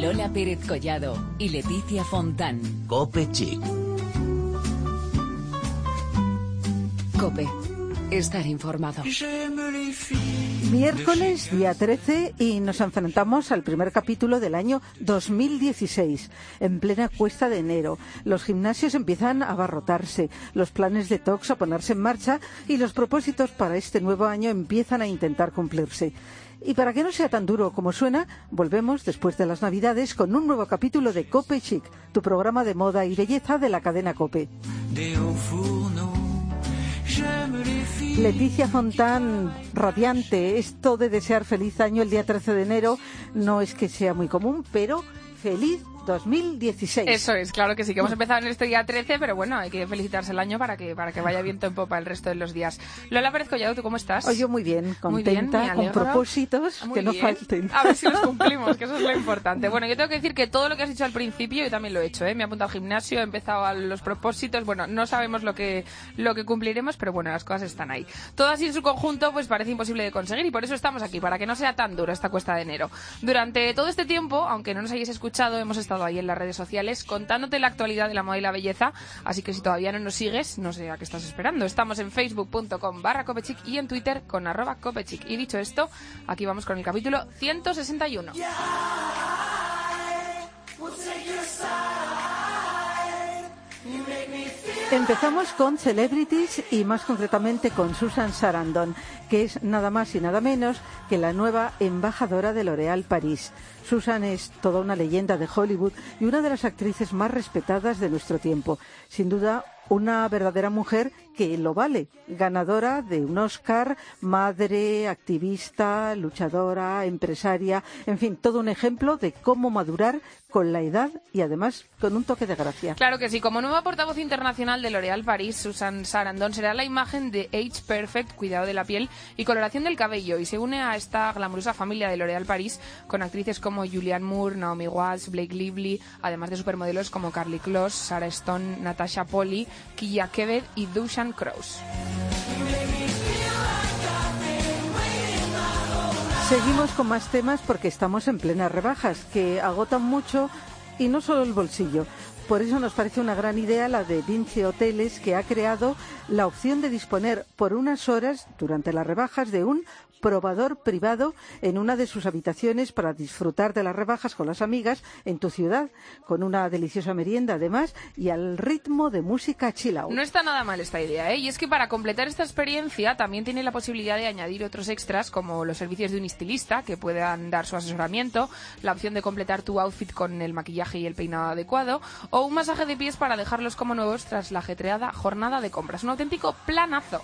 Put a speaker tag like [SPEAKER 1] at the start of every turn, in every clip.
[SPEAKER 1] Lola Pérez Collado y Leticia Fontán.
[SPEAKER 2] Cope Chic.
[SPEAKER 1] Cope. Estar informado.
[SPEAKER 3] Miércoles, día 13, y nos enfrentamos al primer capítulo del año 2016, en plena cuesta de enero. Los gimnasios empiezan a abarrotarse, los planes de tox a ponerse en marcha y los propósitos para este nuevo año empiezan a intentar cumplirse. Y para que no sea tan duro como suena, volvemos después de las Navidades con un nuevo capítulo de Cope Chic, tu programa de moda y belleza de la cadena Cope. Leticia Fontán, radiante, esto de desear feliz año el día 13 de enero no es que sea muy común, pero feliz 2016.
[SPEAKER 4] Eso es, claro que sí, que hemos empezado en este día 13, pero bueno, hay que felicitarse el año para que para que vaya viento en popa el resto de los días. Lola Pérez Collado, ¿tú cómo estás?
[SPEAKER 3] Oye, muy bien, contenta, con propósitos que no falten.
[SPEAKER 4] A ver si los cumplimos, que eso es lo importante. Bueno, yo tengo que decir que todo lo que has dicho al principio, yo también lo he hecho, ¿eh? Me he apuntado al gimnasio, he empezado a los propósitos, bueno, no sabemos lo que, lo que cumpliremos, pero bueno, las cosas están ahí. Todo así en su conjunto, pues parece imposible de conseguir y por eso estamos aquí, para que no sea tan dura esta cuesta de enero. Durante todo este tiempo, aunque no nos hayáis escuchado, hemos estado ahí en las redes sociales contándote la actualidad de la moda y la belleza. Así que si todavía no nos sigues, no sé a qué estás esperando. Estamos en facebook.com barra copechic y en Twitter con arroba copechic. Y dicho esto, aquí vamos con el capítulo 161.
[SPEAKER 3] Empezamos con celebrities y más concretamente con Susan Sarandon, que es nada más y nada menos que la nueva embajadora de L'Oréal París. Susan es toda una leyenda de Hollywood y una de las actrices más respetadas de nuestro tiempo. Sin duda, una verdadera mujer que lo vale, ganadora de un Oscar, madre, activista, luchadora, empresaria, en fin, todo un ejemplo de cómo madurar con la edad y además con un toque de gracia.
[SPEAKER 4] Claro que sí, como nueva portavoz internacional de L'Oréal París, Susan Sarandon será la imagen de Age Perfect, cuidado de la piel y coloración del cabello y se une a esta glamurosa familia de L'Oréal París con actrices como Julianne Moore, Naomi Watts, Blake Lively, además de supermodelos como Carly Kloss, Sarah Stone, Natasha Polly, Kia Kevet y Dushan
[SPEAKER 3] Seguimos con más temas porque estamos en plenas rebajas que agotan mucho y no solo el bolsillo. Por eso nos parece una gran idea la de Vinci Hoteles, que ha creado la opción de disponer por unas horas durante las rebajas de un probador privado en una de sus habitaciones para disfrutar de las rebajas con las amigas en tu ciudad, con una deliciosa merienda además y al ritmo de música chill out.
[SPEAKER 4] No está nada mal esta idea, ¿eh? Y es que para completar esta experiencia también tiene la posibilidad de añadir otros extras como los servicios de un estilista que puedan dar su asesoramiento, la opción de completar tu outfit con el maquillaje y el peinado adecuado o un masaje de pies para dejarlos como nuevos tras la ajetreada jornada de compras. Un auténtico planazo.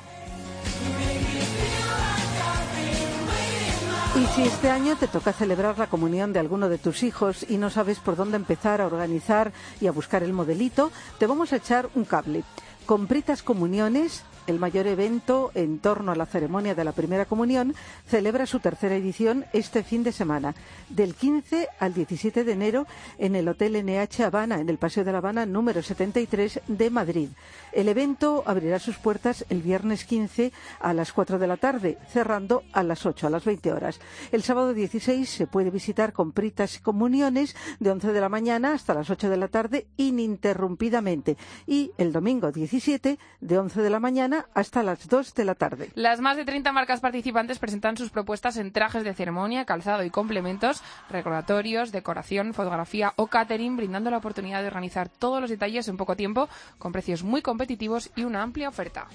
[SPEAKER 3] Y si este año te toca celebrar la comunión de alguno de tus hijos y no sabes por dónde empezar a organizar y a buscar el modelito, te vamos a echar un cable. Compritas Comuniones el mayor evento en torno a la ceremonia de la primera comunión, celebra su tercera edición este fin de semana, del 15 al 17 de enero en el Hotel NH Habana, en el Paseo de la Habana número 73 de Madrid. El evento abrirá sus puertas el viernes 15 a las 4 de la tarde, cerrando a las 8, a las 20 horas. El sábado 16 se puede visitar con pritas y comuniones de 11 de la mañana hasta las 8 de la tarde ininterrumpidamente y el domingo 17 de 11 de la mañana hasta las 2 de la tarde.
[SPEAKER 4] Las más de 30 marcas participantes presentan sus propuestas en trajes de ceremonia, calzado y complementos, recordatorios, decoración, fotografía o catering, brindando la oportunidad de organizar todos los detalles en poco tiempo, con precios muy competitivos y una amplia oferta.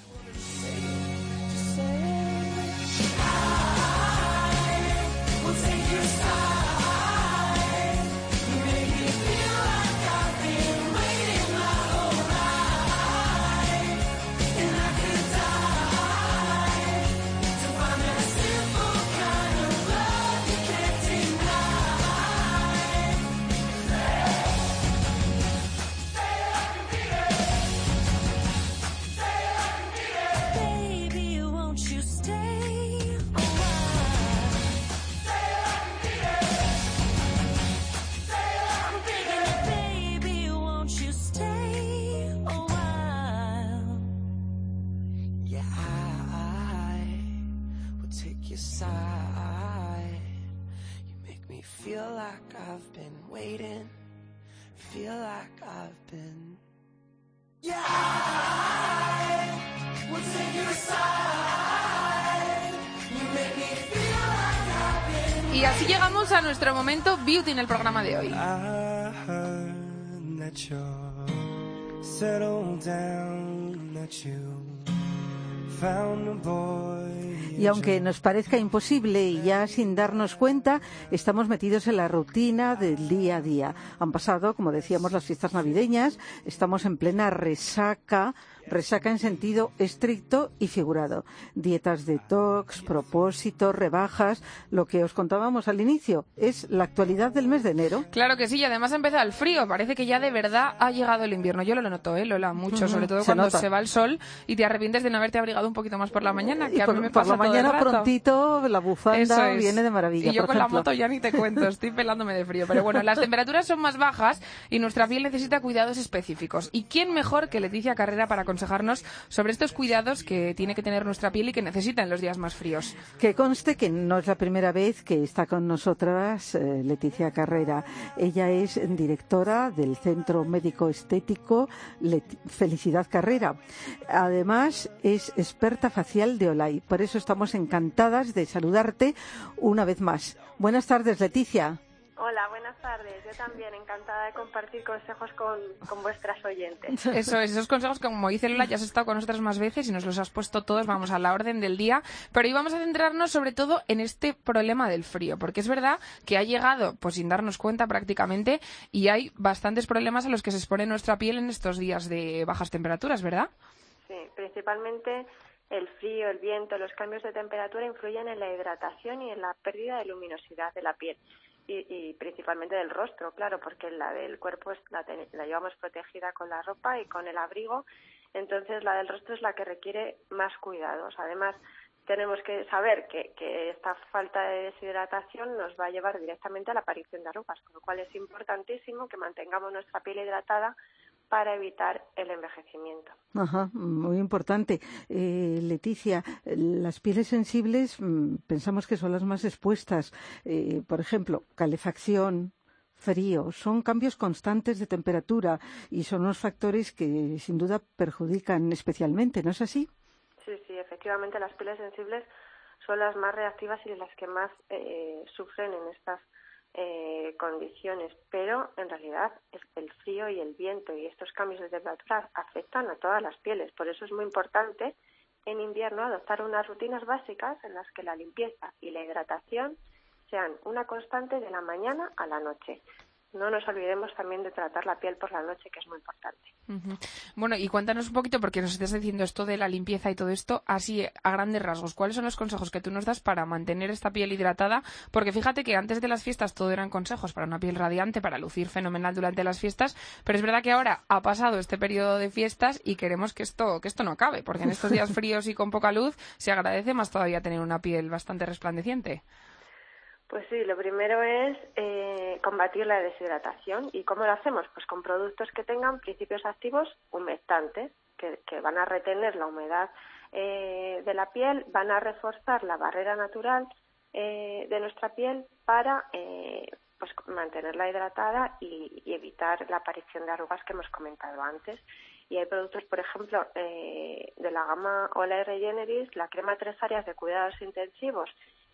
[SPEAKER 4] Y así llegamos a nuestro momento beauty en el programa de hoy.
[SPEAKER 3] Y aunque nos parezca imposible y ya sin darnos cuenta, estamos metidos en la rutina del día a día. Han pasado, como decíamos, las fiestas navideñas, estamos en plena resaca, resaca en sentido estricto y figurado. Dietas detox, propósitos, rebajas, lo que os contábamos al inicio, es la actualidad del mes de enero.
[SPEAKER 4] Claro que sí, y además empieza el frío. Parece que ya de verdad ha llegado el invierno. Yo lo noto, ¿eh, Lola? Mucho, sobre todo
[SPEAKER 3] se
[SPEAKER 4] cuando
[SPEAKER 3] nota.
[SPEAKER 4] se va el sol y te arrepientes de no haberte abrigado un poquito más por la mañana, que
[SPEAKER 3] Y
[SPEAKER 4] a
[SPEAKER 3] por,
[SPEAKER 4] mí me
[SPEAKER 3] por
[SPEAKER 4] pasa
[SPEAKER 3] la
[SPEAKER 4] todo el
[SPEAKER 3] mañana
[SPEAKER 4] rato.
[SPEAKER 3] prontito la bufanda
[SPEAKER 4] es.
[SPEAKER 3] viene de maravilla.
[SPEAKER 4] Y yo
[SPEAKER 3] por
[SPEAKER 4] con la
[SPEAKER 3] ejemplo.
[SPEAKER 4] moto ya ni te cuento, estoy pelándome de frío. Pero bueno, las temperaturas son más bajas y nuestra piel necesita cuidados específicos. ¿Y quién mejor que Leticia Carrera para aconsejarnos sobre estos cuidados que tiene que tener nuestra piel y que necesita en los días más fríos?
[SPEAKER 3] Que conste que no es la primera vez que está con nosotras eh, Leticia Carrera. Ella es directora del Centro Médico Estético Felicidad Carrera. Además, es experta facial de Olay. Por eso estamos encantadas de saludarte una vez más. Buenas tardes, Leticia.
[SPEAKER 5] Hola, buenas tardes. Yo también encantada de compartir consejos con, con vuestras oyentes.
[SPEAKER 4] Eso es, esos consejos, como dice Lola, ya has estado con nosotras más veces y nos los has puesto todos, vamos, a la orden del día. Pero hoy vamos a centrarnos sobre todo en este problema del frío, porque es verdad que ha llegado, pues sin darnos cuenta prácticamente, y hay bastantes problemas a los que se expone nuestra piel en estos días de bajas temperaturas, ¿verdad?
[SPEAKER 5] Sí, principalmente el frío, el viento, los cambios de temperatura influyen en la hidratación y en la pérdida de luminosidad de la piel. Y, y principalmente del rostro, claro, porque la del cuerpo es- la, ten- la llevamos protegida con la ropa y con el abrigo, entonces la del rostro es la que requiere más cuidados. Además, tenemos que saber que, que esta falta de deshidratación nos va a llevar directamente a la aparición de arrugas, con lo cual es importantísimo que mantengamos nuestra piel hidratada para evitar el envejecimiento.
[SPEAKER 3] Ajá, muy importante. Eh, Leticia, las pieles sensibles mm, pensamos que son las más expuestas. Eh, por ejemplo, calefacción, frío, son cambios constantes de temperatura y son unos factores que sin duda perjudican especialmente, ¿no es así?
[SPEAKER 5] Sí, sí, efectivamente las pieles sensibles son las más reactivas y las que más eh, sufren en estas eh, condiciones, pero en realidad el frío y el viento y estos cambios de temperatura afectan a todas las pieles. Por eso es muy importante en invierno adoptar unas rutinas básicas en las que la limpieza y la hidratación sean una constante de la mañana a la noche. No nos olvidemos también de tratar la piel por la noche, que es muy importante.
[SPEAKER 4] Bueno, y cuéntanos un poquito, porque nos estás diciendo esto de la limpieza y todo esto, así a grandes rasgos. ¿Cuáles son los consejos que tú nos das para mantener esta piel hidratada? Porque fíjate que antes de las fiestas todo eran consejos para una piel radiante, para lucir fenomenal durante las fiestas, pero es verdad que ahora ha pasado este periodo de fiestas y queremos que esto, que esto no acabe, porque en estos días fríos y con poca luz se agradece más todavía tener una piel bastante resplandeciente.
[SPEAKER 5] Pues sí, lo primero es eh, combatir la deshidratación. ¿Y cómo lo hacemos? Pues con productos que tengan principios activos humectantes, que, que van a retener la humedad eh, de la piel, van a reforzar la barrera natural eh, de nuestra piel para eh, pues mantenerla hidratada y, y evitar la aparición de arrugas que hemos comentado antes. Y hay productos, por ejemplo, eh, de la gama Olay Regeneris, la crema tres áreas de cuidados intensivos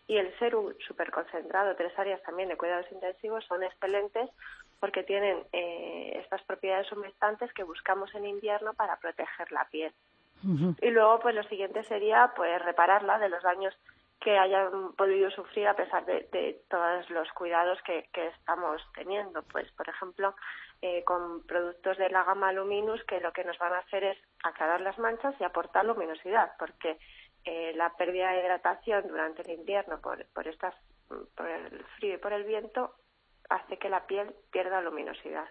[SPEAKER 5] y el serum superconcentrado, tres áreas también de cuidados intensivos, son excelentes porque tienen eh, estas propiedades humectantes que buscamos en invierno para proteger la piel. Y luego, pues lo siguiente sería pues repararla de los daños que hayan podido sufrir a pesar de, de todos los cuidados que, que estamos teniendo. Pues, por ejemplo, eh, con productos de la gama Luminous que lo que nos van a hacer es aclarar las manchas y aportar luminosidad, porque eh, la pérdida de hidratación durante el invierno por, por, estas, por el frío y por el viento hace que la piel pierda luminosidad.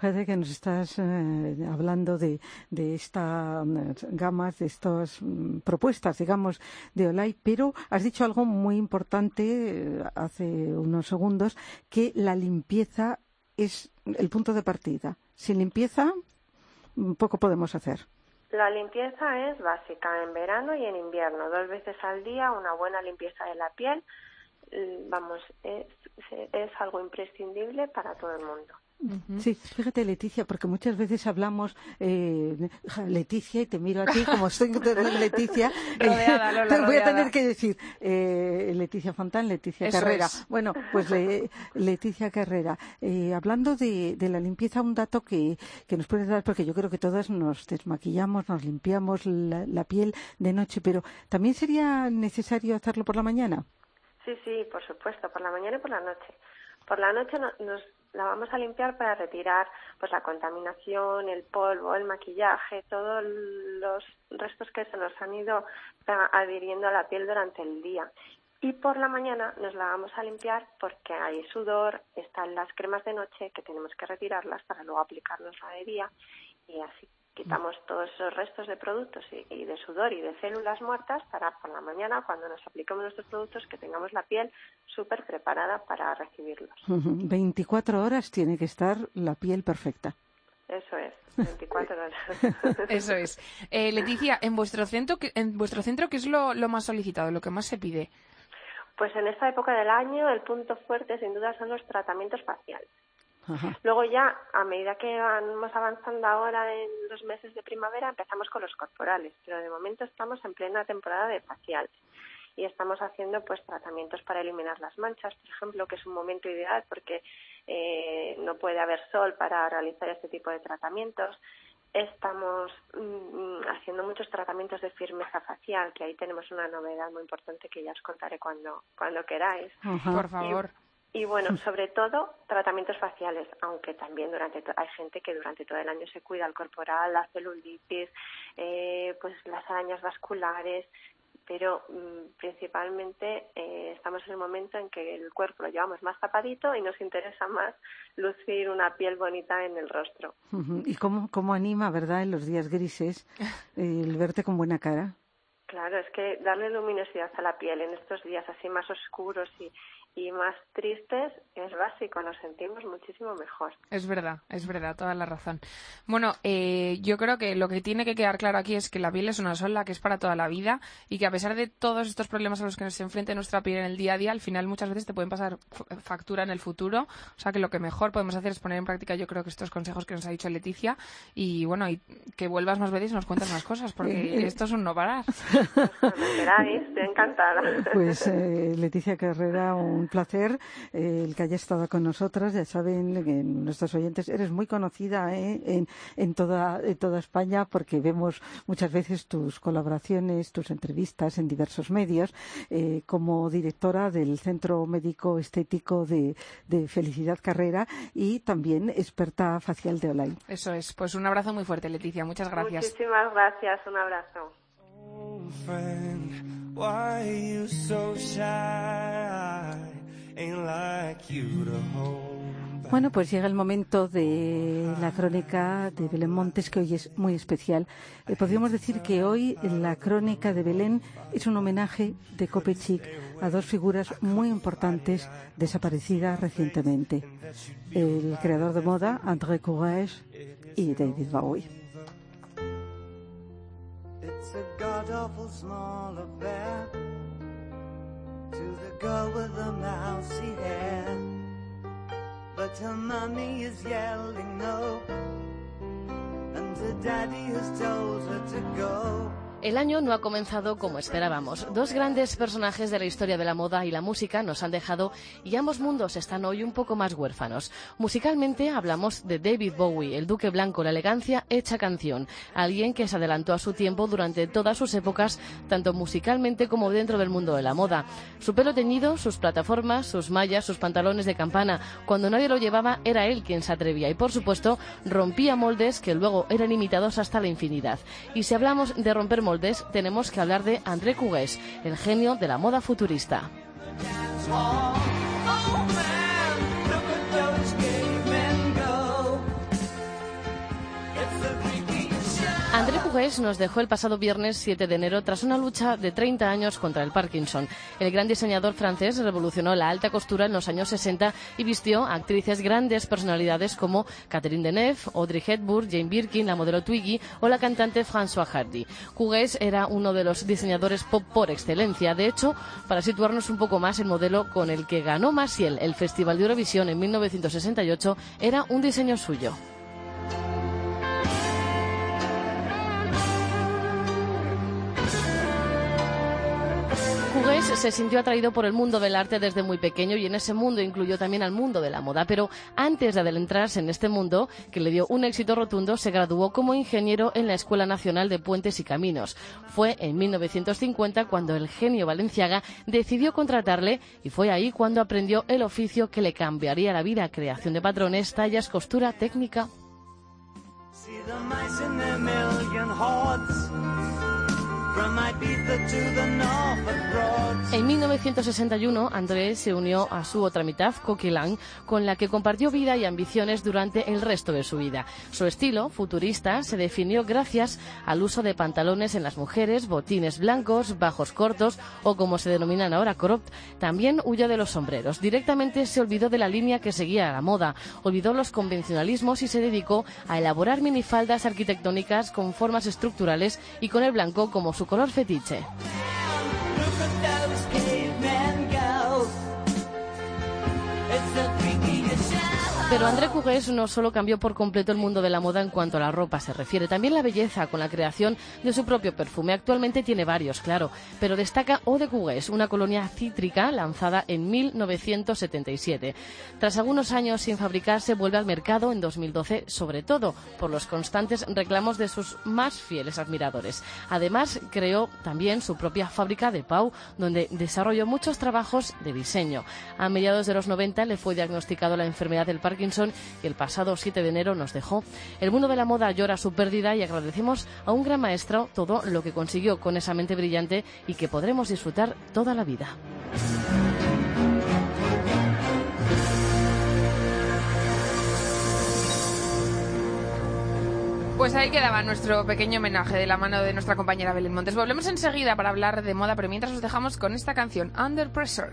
[SPEAKER 3] Parece que nos estás eh, hablando de, de estas gamas, de estas mm, propuestas, digamos, de Olay, pero has dicho algo muy importante eh, hace unos segundos, que la limpieza es el punto de partida. Sin limpieza, mm, poco podemos hacer.
[SPEAKER 5] La limpieza es básica en verano y en invierno, dos veces al día, una buena limpieza de la piel mm, vamos, es, es algo imprescindible para todo el mundo.
[SPEAKER 3] Sí, fíjate Leticia, porque muchas veces hablamos, eh, Leticia, y te miro a ti como soy Leticia,
[SPEAKER 4] rodeada, Lola,
[SPEAKER 3] voy a tener que decir eh, Leticia Fontán, Leticia Carrera. Bueno, pues Leticia Carrera, eh, hablando de, la limpieza, un dato que, que nos puedes dar, porque yo creo que todas nos desmaquillamos, nos limpiamos la, la piel de noche, pero ¿también sería necesario hacerlo por la mañana?
[SPEAKER 5] Sí, sí, por supuesto, por la mañana y por la noche. Por la noche nos la vamos a limpiar para retirar pues la contaminación, el polvo, el maquillaje, todos los restos que se nos han ido adhiriendo a la piel durante el día. Y por la mañana nos la vamos a limpiar porque hay sudor, están las cremas de noche que tenemos que retirarlas para luego aplicarnos la de día y así quitamos todos esos restos de productos y, de sudor y de células muertas para por la mañana, cuando nos apliquemos nuestros productos, que tengamos la piel súper preparada para recibirlos.
[SPEAKER 3] 24 horas tiene que estar la piel perfecta.
[SPEAKER 5] Eso es, 24 horas.
[SPEAKER 4] Eso es. Eh, Leticia, en vuestro centro, en vuestro centro, ¿qué es lo, lo más solicitado, lo que más se pide?
[SPEAKER 5] Pues en esta época del año el punto fuerte sin duda son los tratamientos faciales. Luego ya, a medida que vamos avanzando ahora en los meses de primavera, empezamos con los corporales, pero de momento estamos en plena temporada de faciales y estamos haciendo pues tratamientos para eliminar las manchas, por ejemplo, que es un momento ideal porque eh, no puede haber sol para realizar este tipo de tratamientos. Estamos mm, haciendo muchos tratamientos de firmeza facial, que ahí tenemos una novedad muy importante que ya os contaré cuando, cuando queráis.
[SPEAKER 4] Por favor.
[SPEAKER 5] Y bueno, sobre todo tratamientos faciales, aunque también durante hay gente que durante todo el año se cuida el corporal, la celulitis, eh, pues las arañas vasculares, pero mm, principalmente eh, estamos en el momento en que el cuerpo lo llevamos más tapadito y nos interesa más lucir una piel bonita en el rostro.
[SPEAKER 3] ¿Y cómo, cómo anima, verdad, en los días grises el verte con buena cara?
[SPEAKER 5] Claro, es que darle luminosidad a la piel en estos días así más oscuros y, y más tristes es básico, nos sentimos muchísimo mejor.
[SPEAKER 4] Es verdad, es verdad, toda la razón. Bueno, eh, yo creo que lo que tiene que quedar claro aquí es que la piel es una sola, que es para toda la vida y que a pesar de todos estos problemas a los que nos enfrenta nuestra piel en el día a día, al final muchas veces te pueden pasar factura en el futuro. O sea que lo que mejor podemos hacer es poner en práctica, yo creo que estos consejos que nos ha dicho Leticia y bueno, y que vuelvas más veces y nos cuentes más cosas, porque esto es un no parar.
[SPEAKER 5] queráis, estoy encantada.
[SPEAKER 3] Pues eh, Leticia Carrera, un placer eh, el que haya estado con nosotras. Ya saben, que nuestros oyentes, eres muy conocida eh, en, en, toda, toda España porque vemos muchas veces tus colaboraciones, tus entrevistas en diversos medios eh, como directora del Centro Médico Estético de, de, Felicidad Carrera y también experta facial de Olay.
[SPEAKER 4] Eso es. Pues un abrazo muy fuerte, Leticia. Muchas gracias.
[SPEAKER 5] Muchísimas gracias. Un abrazo.
[SPEAKER 3] Bueno, pues llega el momento de la crónica de Belén Montes, que hoy es muy especial. Eh, podríamos decir que hoy la crónica de Belén es un homenaje de Copechic a dos figuras muy importantes desaparecidas recientemente. El creador de moda, André Courage, y David Bowie. Girl with the mousy hair. But her mommy is yelling no, and her daddy has told her to go. El año no ha comenzado como esperábamos. Dos grandes personajes de la historia de la moda y la música nos han dejado y ambos mundos están hoy un poco más huérfanos. Musicalmente hablamos de David Bowie, el duque blanco, la elegancia hecha canción, alguien que se adelantó a su tiempo durante todas sus épocas, tanto musicalmente como dentro del mundo de la moda. Su pelo teñido, sus plataformas, sus mallas, sus pantalones de campana, cuando nadie lo llevaba era él quien se atrevía y por supuesto rompía moldes que luego eran imitados hasta la infinidad. Y si hablamos de romper moldes, tenemos que hablar de André Cugues, el genio de la moda futurista.
[SPEAKER 6] Cugués nos dejó el pasado viernes 7 de enero tras una lucha de 30 años contra el Parkinson. El gran diseñador francés revolucionó la alta costura en los años 60 y vistió a actrices grandes personalidades como Catherine Deneuve, Audrey Hepburn, Jane Birkin, la modelo Twiggy o la cantante François Hardy. Cugués era uno de los diseñadores pop por excelencia. De hecho, para situarnos un poco más, el modelo con el que ganó Maciel el Festival de Eurovisión en 1968 era un diseño suyo. Se sintió atraído por el mundo del arte desde muy pequeño y en ese mundo incluyó también al mundo de la moda. Pero antes de adentrarse en este mundo, que le dio un éxito rotundo, se graduó como ingeniero en la Escuela Nacional de Puentes y Caminos. Fue en 1950 cuando el genio Valenciaga decidió contratarle y fue ahí cuando aprendió el oficio que le cambiaría la vida, creación de patrones, tallas, costura, técnica. En 1961, André se unió a su otra mitad, Coquelin, con la que compartió vida y ambiciones durante el resto de su vida. Su estilo, futurista, se definió gracias al uso de pantalones en las mujeres, botines blancos, bajos cortos o como se denominan ahora crop. También huyó de los sombreros. Directamente se olvidó de la línea que seguía la moda, olvidó los convencionalismos y se dedicó a elaborar minifaldas arquitectónicas con formas estructurales y con el blanco como su color fetiche. Pero André Cugués no solo cambió por completo el mundo de la moda en cuanto a la ropa se refiere, también la belleza con la creación de su propio perfume. Actualmente tiene varios, claro, pero destaca Eau de Cugués, una colonia cítrica lanzada en 1977. Tras algunos años sin fabricarse, vuelve al mercado en 2012, sobre todo por los constantes reclamos de sus más fieles admiradores. Además, creó también su propia fábrica de Pau, donde desarrolló muchos trabajos de diseño. A mediados de los 90 le fue diagnosticado la enfermedad del Parkinson y el pasado 7 de enero nos dejó. El mundo de la moda llora su pérdida y agradecemos a un gran maestro todo lo que consiguió con esa mente brillante y que podremos disfrutar toda la vida.
[SPEAKER 4] Pues ahí quedaba nuestro pequeño homenaje de la mano de nuestra compañera Belén Montes. Volvemos enseguida para hablar de moda, pero mientras os dejamos con esta canción, Under. Pressure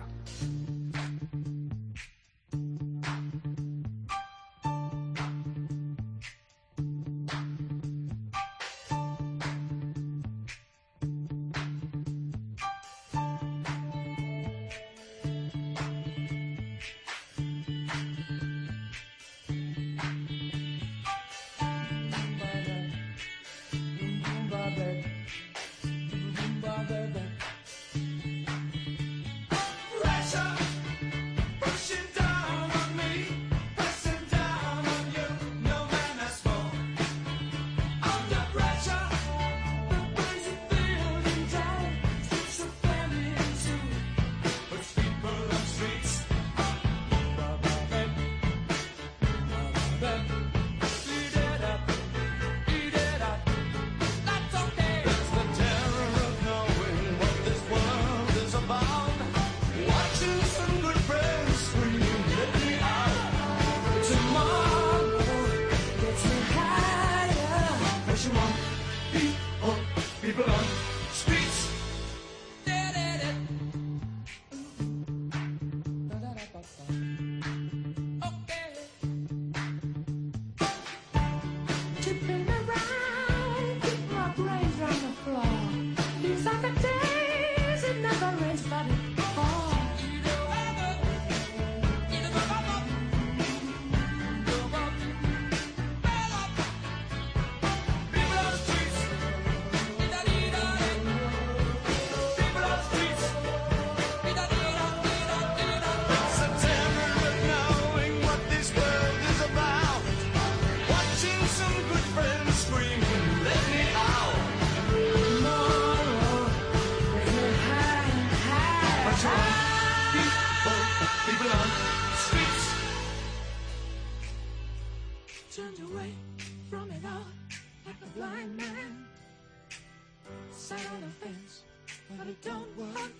[SPEAKER 2] but don't work.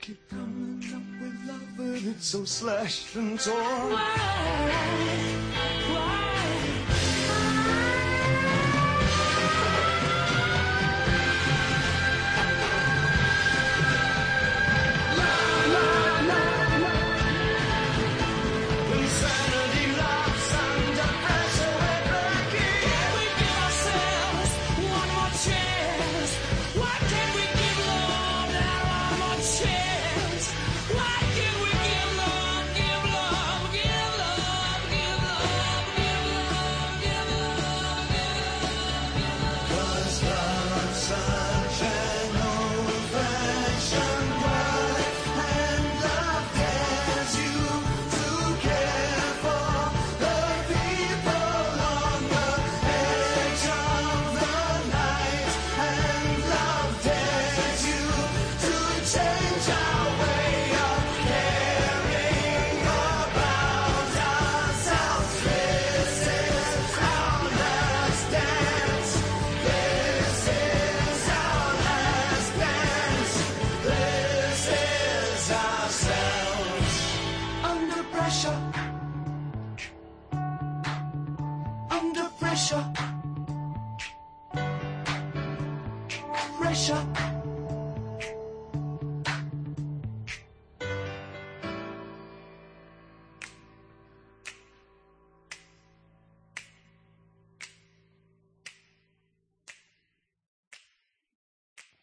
[SPEAKER 2] Keep coming up with love, but it's so slashed and torn. Why? Why?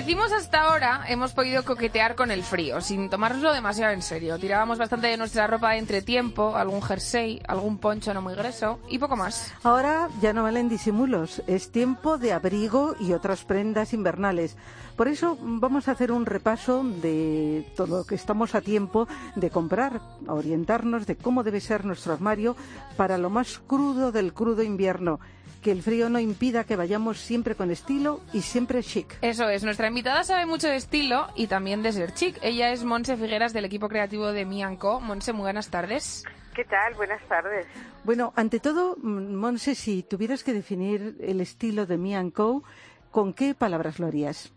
[SPEAKER 4] Decimos hasta ahora, hemos podido coquetear con el frío, sin tomárnoslo demasiado en serio. Tirábamos bastante de nuestra ropa de entretiempo, algún jersey, algún poncho no muy grueso y poco más.
[SPEAKER 3] Ahora ya no valen disimulos, es tiempo de abrigo y otras prendas invernales. Por eso vamos a hacer un repaso de todo lo que estamos a tiempo de comprar, a orientarnos de cómo debe ser nuestro armario para lo más crudo del crudo invierno que el frío no impida que vayamos siempre con estilo y siempre chic.
[SPEAKER 4] Eso es, nuestra invitada sabe mucho de estilo y también de ser chic. Ella es Monse Figueras del equipo creativo de Mianco. Monse, muy buenas tardes.
[SPEAKER 7] ¿Qué tal? Buenas tardes.
[SPEAKER 3] Bueno, ante todo, Monse, si tuvieras que definir el estilo de Mianco, ¿con qué palabras lo harías?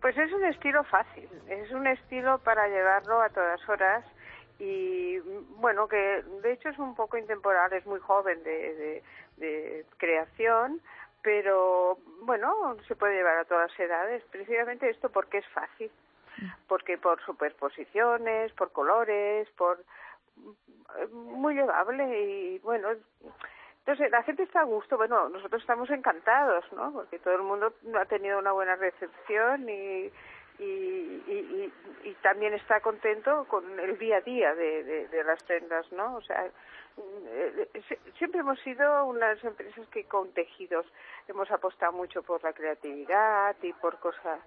[SPEAKER 7] Pues es un estilo fácil, es un estilo para llevarlo a todas horas y bueno, que de hecho es un poco intemporal, es muy joven de, de, creación, pero bueno, se puede llevar a todas edades, precisamente esto porque es fácil, porque por superposiciones, por colores, por muy llevable y bueno, entonces la gente está a gusto, bueno, nosotros estamos encantados, ¿no? Porque todo el mundo ha tenido una buena recepción y y, y, y, también está contento con el día a día de, de, las tiendas, ¿no? O sea, eh, siempre hemos sido unas empresas que con tejidos hemos apostado mucho por la creatividad y por cosas,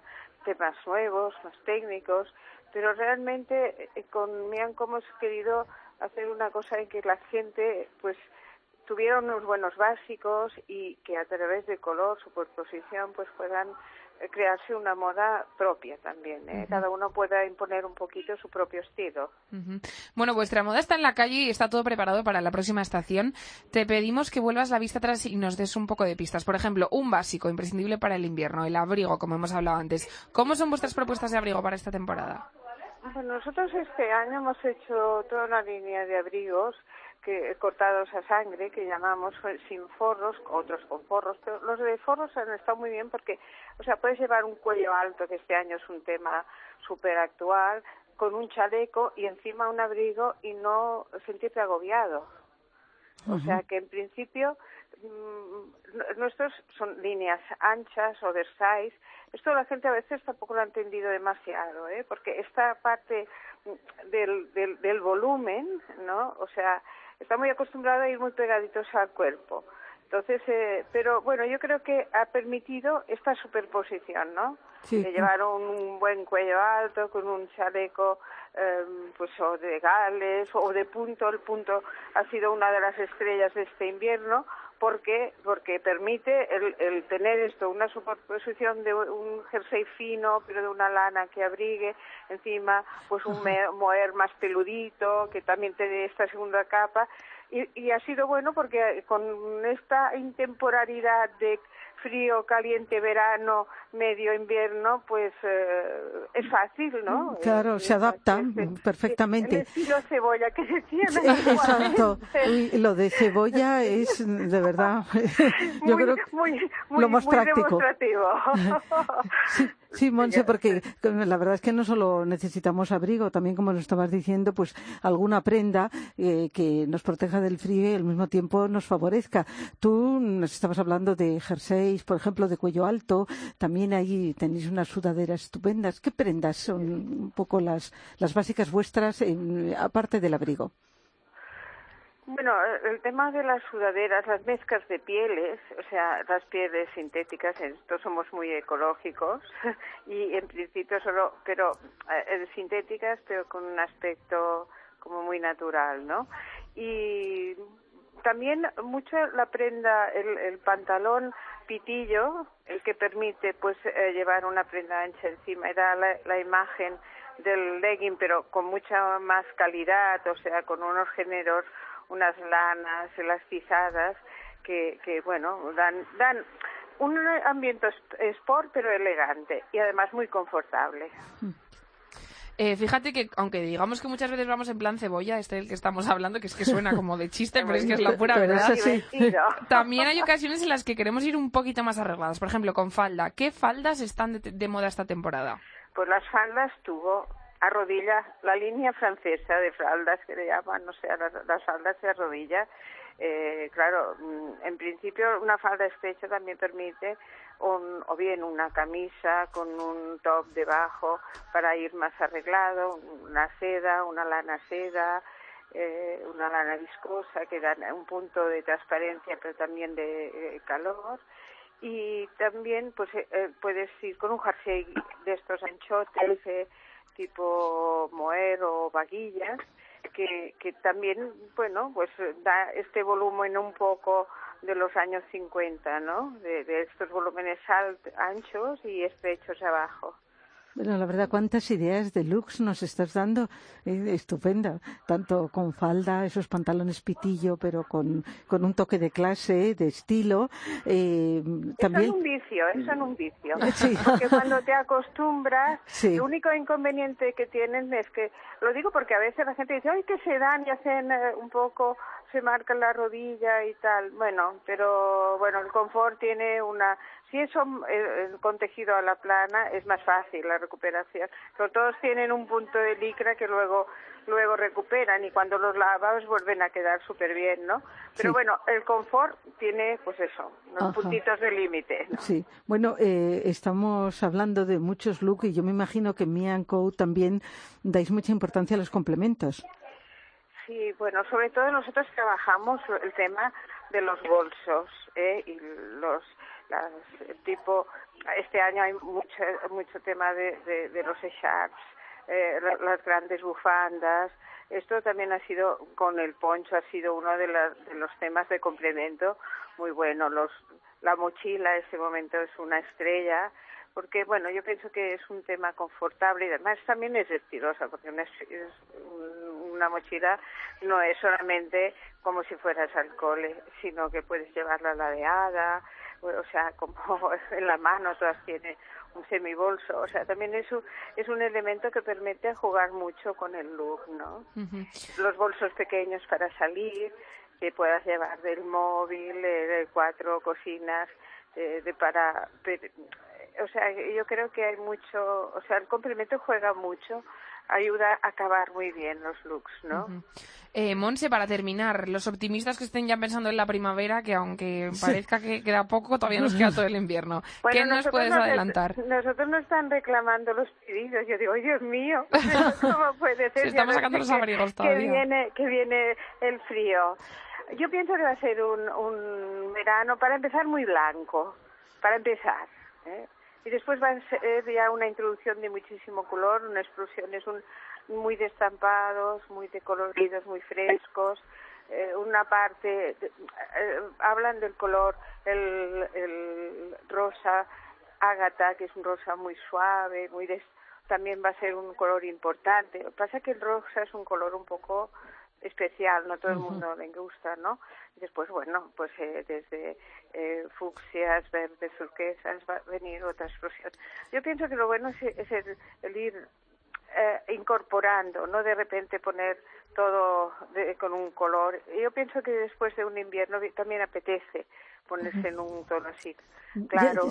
[SPEAKER 7] temas nuevos, más técnicos, pero realmente eh, con Mianco hemos querido hacer una cosa en que la gente, pues, tuviera unos buenos básicos y que a través de color, superposición, pues puedan crearse una moda propia también. ¿eh? Cada uno pueda imponer un poquito su propio estilo.
[SPEAKER 4] Bueno, vuestra moda está en la calle y está todo preparado para la próxima estación. Te pedimos que vuelvas la vista atrás y nos des un poco de pistas. Por ejemplo, un básico imprescindible para el invierno, el abrigo, como hemos hablado antes. ¿Cómo son vuestras propuestas de abrigo para esta temporada?
[SPEAKER 7] Bueno, nosotros este año hemos hecho toda una línea de abrigos que cortados a sangre, que llamamos sin forros, otros con forros, pero los de forros han estado muy bien porque, o sea, puedes llevar un cuello alto, que este año es un tema súper actual, con un chaleco y encima un abrigo y no sentirte agobiado. O sea que en principio mm, nuestros son líneas anchas, oversize. Esto la gente a veces tampoco lo ha entendido demasiado, ¿eh? porque esta parte del, del, del volumen, ¿no? O sea, está muy acostumbrada a ir muy pegaditos al cuerpo. Entonces, eh, pero bueno, yo creo que ha permitido esta superposición, ¿no? De llevar un, buen cuello alto con un chaleco, eh, pues o de gales o de punto. El punto ha sido una de las estrellas de este invierno porque porque permite el, el, tener esto una superposición de un jersey fino pero de una lana que abrigue encima pues un moher más peludito que también tiene esta segunda capa. Y, y ha sido bueno porque con esta intemporalidad de frío, caliente, verano, medio invierno, pues eh, es fácil, ¿no?
[SPEAKER 3] Claro,
[SPEAKER 7] eh,
[SPEAKER 3] se adapta perfectamente.
[SPEAKER 7] El estilo cebolla que decían.
[SPEAKER 3] exacto. lo de cebolla es de verdad, yo creo
[SPEAKER 7] muy,
[SPEAKER 3] lo más
[SPEAKER 7] muy
[SPEAKER 3] práctico.
[SPEAKER 7] sí,
[SPEAKER 3] sí, Monse, porque la verdad es que no solo necesitamos abrigo, también como nos estabas diciendo, pues alguna prenda eh, que nos proteja del frío y al mismo tiempo nos favorezca. Tú nos estabas hablando de jersey por ejemplo, de cuello alto. También ahí tenéis unas sudaderas estupendas. ¿Qué prendas son un poco las, las básicas vuestras, aparte del abrigo?
[SPEAKER 7] Bueno, el tema de las sudaderas, las mezclas de pieles, o sea, las pieles sintéticas, esto somos muy ecológicos y en principio solo, pero eh, sintéticas, pero con un aspecto como muy natural, ¿no? Y también mucho la prenda, el, el pantalón pitillo, el que permite pues eh, llevar una prenda ancha encima, era la, la, imagen del legging, pero con mucha más calidad, o sea, con unos géneros, unas lanas elastizadas, que, que bueno, dan, dan un ambiente sport, pero elegante y además muy confortable.
[SPEAKER 4] Eh, fíjate que, aunque digamos que muchas veces vamos en plan cebolla, este del que estamos hablando, que es que suena como de chiste, pero es que es la pura verdad. También hay ocasiones en las que queremos ir un poquito más arregladas. Por ejemplo, con falda. ¿Qué faldas están de, de moda esta temporada?
[SPEAKER 7] Pues las faldas tuvo a rodilla, la línea francesa de faldas que le llaman, o sea, las, las faldas de rodilla. Eh, claro, mm, en principio una falda estrecha también permite un, o bien una camisa con un top debajo para ir más arreglado, una seda, una lana seda, eh, una lana viscosa que da un punto de transparencia pero también de eh, calor y también pues eh, eh, puedes ir con un jersey de estos anchotes tipo moher o vaguillas que, que también bueno pues da este volumen un poco de los años 50 no de, de estos volúmenes alt- anchos y estrechos abajo
[SPEAKER 3] Bueno, la verdad, cuántas ideas de looks nos estás dando. Eh, estupenda. Tanto con falda, esos pantalones pitillo, pero con, con un toque de clase, de estilo. Eh,
[SPEAKER 7] Eso
[SPEAKER 3] también.
[SPEAKER 7] es un vicio, eso es un vicio.
[SPEAKER 3] Sí.
[SPEAKER 7] Porque cuando te acostumbras,
[SPEAKER 3] Sí.
[SPEAKER 7] el único inconveniente que tienen es que, lo digo porque a veces la gente dice, ay, que se dan y hacen eh, un poco, se marcan la rodilla y tal. Bueno, pero bueno, el confort tiene una... Si eso eh, con tejido a la plana es más fácil la recuperación. Pero todos tienen un punto de licra que luego luego recuperan y cuando los lavas vuelven a quedar súper bien, ¿no? Pero
[SPEAKER 3] Sí.
[SPEAKER 7] bueno, el confort tiene, pues eso,
[SPEAKER 3] Ajá.
[SPEAKER 7] puntitos de límite. ¿no?
[SPEAKER 3] Sí, bueno, eh, estamos hablando de muchos looks y yo me imagino que en Me Co también dais mucha importancia a los complementos.
[SPEAKER 7] Sí, bueno, sobre todo nosotros trabajamos el tema de los bolsos ¿eh? y los las, tipo este año hay mucho mucho tema de, de, los sharps, eh, la- las grandes bufandas. Esto también ha sido con el poncho ha sido uno de, las- de los temas de complemento muy bueno. Los la mochila en este momento es una estrella porque bueno yo pienso que es un tema confortable y además también es estilosa porque es- es un- una mochila no es solamente como si fueras al cole sino que puedes llevarla ladeada o sea como en la mano todas tiene un semibolso o sea también es un, es un elemento que permite jugar mucho con el look no los bolsos pequeños para salir, que puedas llevar del móvil, eh, de cuatro cocinas, eh, de para... o sea, yo creo que hay mucho, o sea, el complemento juega mucho, ayuda a acabar muy bien los looks, ¿no?
[SPEAKER 4] Ujú. Eh, Monse, para terminar, los optimistas que estén ya pensando en la primavera, que aunque parezca que queda poco, todavía nos queda todo el invierno. ¿Qué nos puedes
[SPEAKER 7] nos-
[SPEAKER 4] adelantar?
[SPEAKER 7] Nosotros nos están reclamando los pedidos. Yo digo, "Ay, Dios mío, ¿cómo puede ser?
[SPEAKER 4] Si estamos sacando los
[SPEAKER 7] que-
[SPEAKER 4] abrigos
[SPEAKER 7] que
[SPEAKER 4] todavía.
[SPEAKER 7] viene, que viene el frío. Yo pienso que va a ser un, un verano, para empezar, muy blanco. Para empezar. ¿eh? Y después va a ser ya una introducción de muchísimo color, unas explosiones un, muy destampados, muy decoloridos, muy frescos. eh, una parte, de- eh, hablan del color, el, el rosa ágata, que es un rosa muy suave, muy des- también va a ser un color importante. Lo que pasa es que el rosa es un color un poco especial, no todo el mundo le gusta, ¿no? Y después, bueno, pues eh, desde eh, fucsias, verdes, turquesas, va a venir otra explosión. Yo pienso que lo bueno es, es el, el ir eh, incorporando, no de repente poner todo de- con un color. Yo pienso que después de un invierno vi- también apetece ponerse en un tono así. Claro.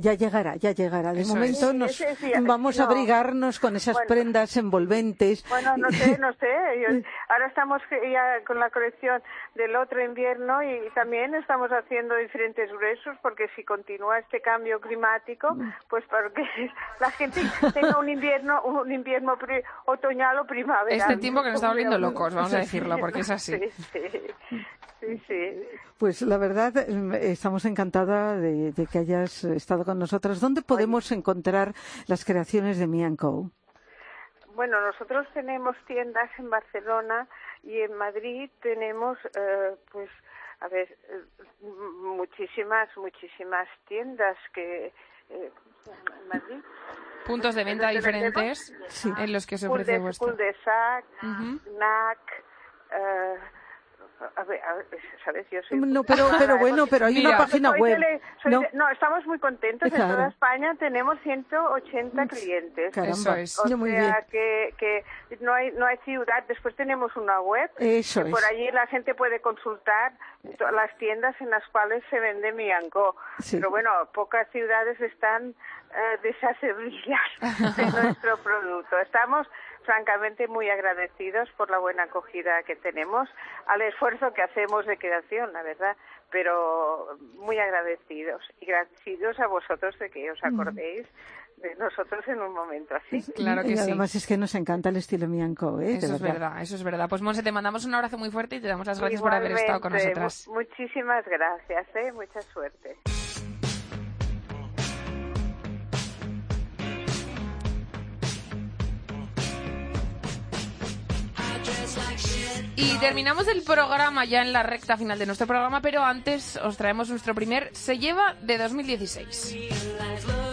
[SPEAKER 3] Ya llegará, ya llegará. De
[SPEAKER 4] Eso
[SPEAKER 3] momento
[SPEAKER 7] es.
[SPEAKER 3] nos
[SPEAKER 7] Sí, sí, sí,
[SPEAKER 3] vamos a
[SPEAKER 7] no.
[SPEAKER 3] abrigarnos con esas
[SPEAKER 7] Bueno.
[SPEAKER 3] prendas envolventes.
[SPEAKER 7] Bueno, no sé, no sé. Yo- ahora estamos ya con la colección del otro invierno y también estamos haciendo diferentes gruesos porque si continúa este cambio climático, pues para que la gente tenga un invierno, un invierno pri- otoñal o primavera.
[SPEAKER 4] Este tiempo que nos está volviendo locos, vamos a decirlo, porque es así.
[SPEAKER 7] Sí, sí, sí, sí.
[SPEAKER 3] Pues la verdad, mm, estamos encantada de, de que hayas estado con nosotras. ¿Dónde podemos encontrar las creaciones de Me Co?
[SPEAKER 7] Bueno, nosotros tenemos tiendas en Barcelona y en Madrid tenemos, eh, pues, a ver, eh, muchísimas, muchísimas tiendas que. Eh, en Madrid.
[SPEAKER 4] Puntos de venta
[SPEAKER 7] ¿Dónde
[SPEAKER 4] diferentes
[SPEAKER 3] Sí.
[SPEAKER 4] en los que se ofrece
[SPEAKER 7] de,
[SPEAKER 4] vuestro.
[SPEAKER 7] Cul de Sac. NAC, eh, A ver, a ver, ¿sabes? Yo soy...
[SPEAKER 3] No, pero, pero bueno, pero hay
[SPEAKER 4] Mira,
[SPEAKER 3] una página
[SPEAKER 7] Soy
[SPEAKER 3] web.
[SPEAKER 7] tele- soy
[SPEAKER 3] No,
[SPEAKER 7] de- no, estamos muy contentos.
[SPEAKER 3] Claro.
[SPEAKER 7] En toda España tenemos 180 clientes.
[SPEAKER 3] caramba.
[SPEAKER 4] Eso es.
[SPEAKER 7] O
[SPEAKER 3] muy bien.
[SPEAKER 7] sea que, que no hay no hay ciudad. Después tenemos una web.
[SPEAKER 3] Eso
[SPEAKER 7] que
[SPEAKER 3] es.
[SPEAKER 7] Por allí la gente puede consultar las tiendas en las cuales se vende Mianco.
[SPEAKER 3] Sí.
[SPEAKER 7] Pero bueno, pocas ciudades están eh, de nuestro producto. Estamos francamente muy agradecidos por la buena acogida que tenemos, al esfuerzo que hacemos de creación, la verdad, pero muy agradecidos y agradecidos a vosotros de que os acordéis de nosotros en un momento así.
[SPEAKER 4] Claro que
[SPEAKER 3] y
[SPEAKER 4] sí.
[SPEAKER 3] además es que nos encanta el estilo Mianco, ¿eh? De
[SPEAKER 4] Eso es verdad, eso es verdad. Pues Monse, te mandamos un abrazo muy fuerte y te damos las gracias por haber estado con nosotras.
[SPEAKER 7] mu- muchísimas gracias, ¿eh? mucha suerte.
[SPEAKER 4] Y terminamos el programa ya en la recta final de nuestro programa, pero antes os traemos nuestro primer Se lleva de 2016.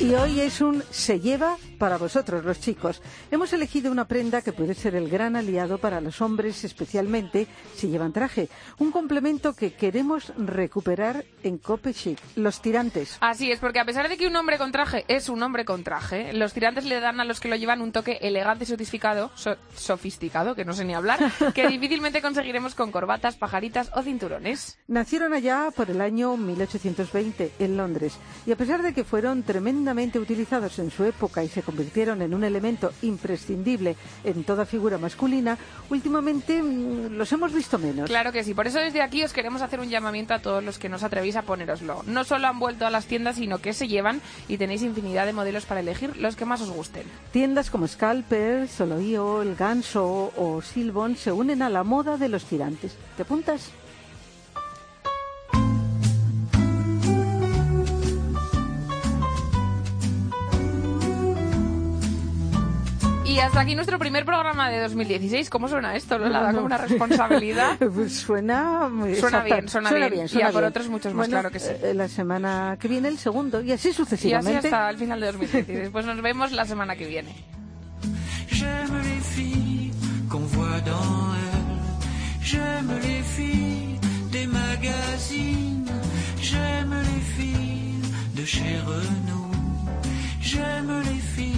[SPEAKER 3] Y hoy es un se lleva para vosotros, los chicos. Hemos elegido una prenda que puede ser el gran aliado para los hombres, especialmente si llevan traje. Un complemento que queremos recuperar en Cope Chic, los tirantes.
[SPEAKER 4] Así es, porque a pesar de que un hombre con traje es un hombre con traje, los tirantes le dan a los que lo llevan un toque elegante y sofisticado, so- sofisticado, que no sé ni hablar, que difícilmente conseguiremos con corbatas, pajaritas o cinturones.
[SPEAKER 3] Nacieron allá por el año 1820 en Londres y a pesar de que fueron utilizados en su época y se convirtieron en un elemento imprescindible en toda figura masculina, últimamente mm, los hemos visto menos.
[SPEAKER 4] Claro que sí, por eso desde aquí os queremos hacer un llamamiento a todos los que no os atrevéis a ponéroslo. No solo han vuelto a las tiendas, sino que se llevan y tenéis infinidad de modelos para elegir los que más os gusten.
[SPEAKER 3] Tiendas como Scalper, Soloio, El Ganso o Silbon se unen a la moda de los tirantes. ¿Te apuntas?
[SPEAKER 4] Y hasta aquí nuestro primer programa de 2016. ¿Cómo suena esto? Lola? Da como una responsabilidad.
[SPEAKER 3] Pues suena muy
[SPEAKER 4] Suena bien, suena bien. Y a por
[SPEAKER 3] bien.
[SPEAKER 4] otros muchos más,
[SPEAKER 3] Bueno,
[SPEAKER 4] claro que sí.
[SPEAKER 3] eh, la semana que viene el segundo y así
[SPEAKER 4] Y así
[SPEAKER 3] sucesivamente.
[SPEAKER 4] hasta el final de 2016. Pues nos vemos la semana que viene.
[SPEAKER 2] J'aime les filles qu'on voit dans elle. J'aime les filles des magazines. J'aime les filles de chez Renault. J'aime les filles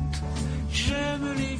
[SPEAKER 2] J'aime les